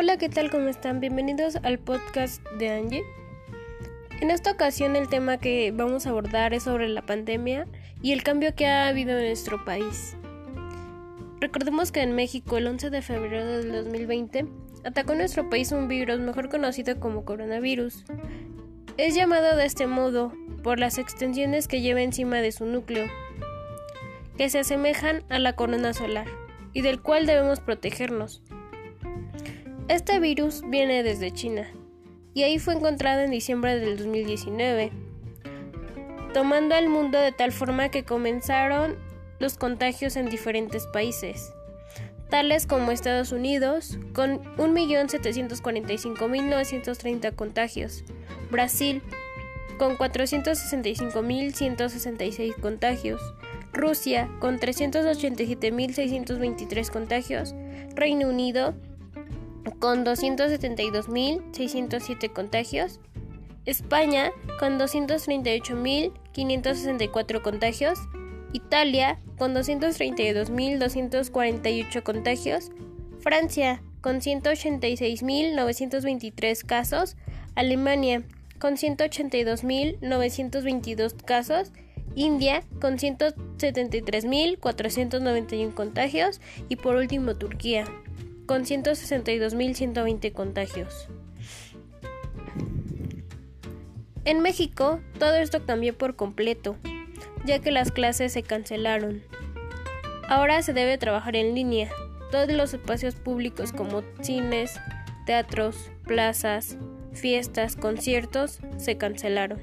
Hola, ¿qué tal? ¿Cómo están? Bienvenidos al podcast de Angie. En esta ocasión el tema que vamos a abordar es sobre la pandemia y el cambio que ha habido en nuestro país. Recordemos que en México el 11 de febrero del 2020 atacó nuestro país un virus mejor conocido como coronavirus. Es llamado de este modo por las extensiones que lleva encima de su núcleo, que se asemejan a la corona solar y del cual debemos protegernos. Este virus viene desde China y ahí fue encontrado en diciembre del 2019, tomando al mundo de tal forma que comenzaron los contagios en diferentes países, tales como Estados Unidos, con 1.745.930 contagios, Brasil, con 465.166 contagios, Rusia, con 387.623 contagios, Reino Unido, con 272.607 contagios, España con 238.564 contagios, Italia con 232.248 contagios, Francia con 186.923 casos, Alemania con 182.922 casos, India con 173.491 contagios. Y por último Turquía con 162.120 contagios. En México, todo esto cambió por completo, ya que las clases se cancelaron. Ahora se debe trabajar en línea. Todos los espacios públicos como cines, teatros, plazas, fiestas, conciertos se cancelaron.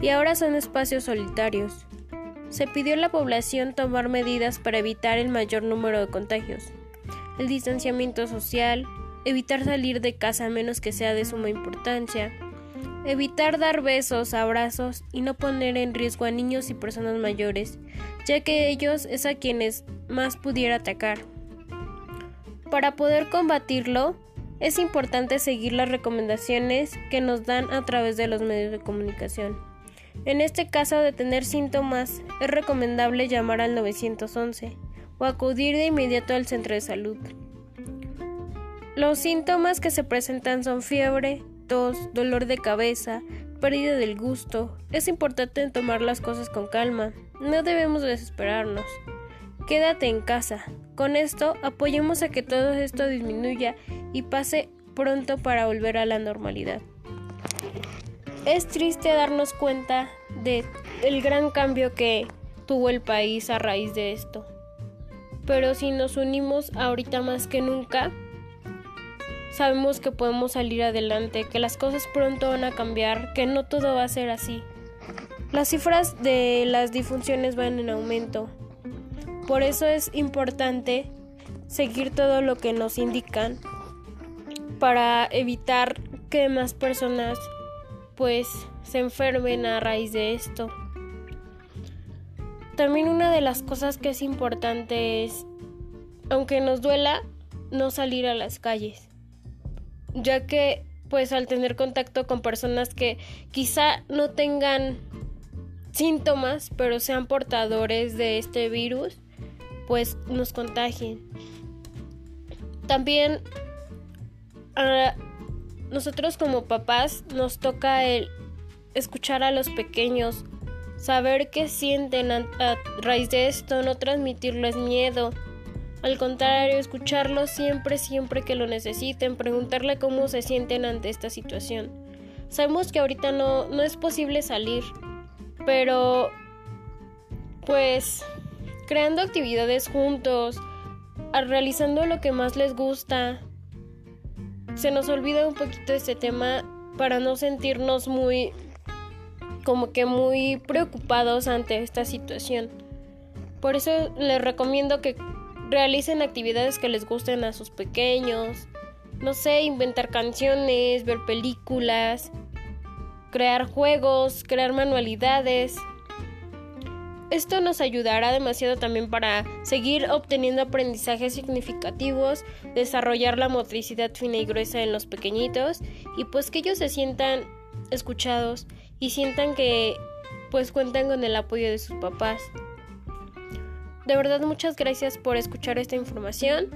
Y ahora son espacios solitarios. Se pidió a la población tomar medidas para evitar el mayor número de contagios el distanciamiento social, evitar salir de casa a menos que sea de suma importancia, evitar dar besos, abrazos y no poner en riesgo a niños y personas mayores, ya que ellos es a quienes más pudiera atacar. Para poder combatirlo, es importante seguir las recomendaciones que nos dan a través de los medios de comunicación. En este caso de tener síntomas, es recomendable llamar al 911 o acudir de inmediato al centro de salud. Los síntomas que se presentan son fiebre, tos, dolor de cabeza, pérdida del gusto. Es importante tomar las cosas con calma. No debemos desesperarnos. Quédate en casa. Con esto apoyemos a que todo esto disminuya y pase pronto para volver a la normalidad. Es triste darnos cuenta de el gran cambio que tuvo el país a raíz de esto pero si nos unimos ahorita más que nunca, sabemos que podemos salir adelante, que las cosas pronto van a cambiar, que no todo va a ser así. Las cifras de las difunciones van en aumento. Por eso es importante seguir todo lo que nos indican para evitar que más personas pues se enfermen a raíz de esto. También una de las cosas que es importante es, aunque nos duela, no salir a las calles, ya que pues al tener contacto con personas que quizá no tengan síntomas, pero sean portadores de este virus, pues nos contagien. También a nosotros como papás nos toca el escuchar a los pequeños, saber qué sienten a, raíz de esto, no transmitirles miedo. Al contrario, escucharlos siempre, siempre que lo necesiten, preguntarle cómo se sienten ante esta situación. Sabemos que ahorita no, no es posible salir, pero pues creando actividades juntos, realizando lo que más les gusta. Se nos olvida un poquito este tema para no sentirnos muy como que muy preocupados ante esta situación. Por eso les recomiendo que realicen actividades que les gusten a sus pequeños. No sé, inventar canciones, ver películas, crear juegos, crear manualidades. Esto nos ayudará demasiado también para seguir obteniendo aprendizajes significativos, desarrollar la motricidad fina y gruesa en los pequeñitos y pues que ellos se sientan escuchados y sientan que pues cuentan con el apoyo de sus papás. De verdad muchas gracias por escuchar esta información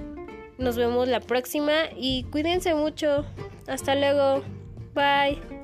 Nos vemos la próxima y cuídense mucho. Hasta luego. Bye.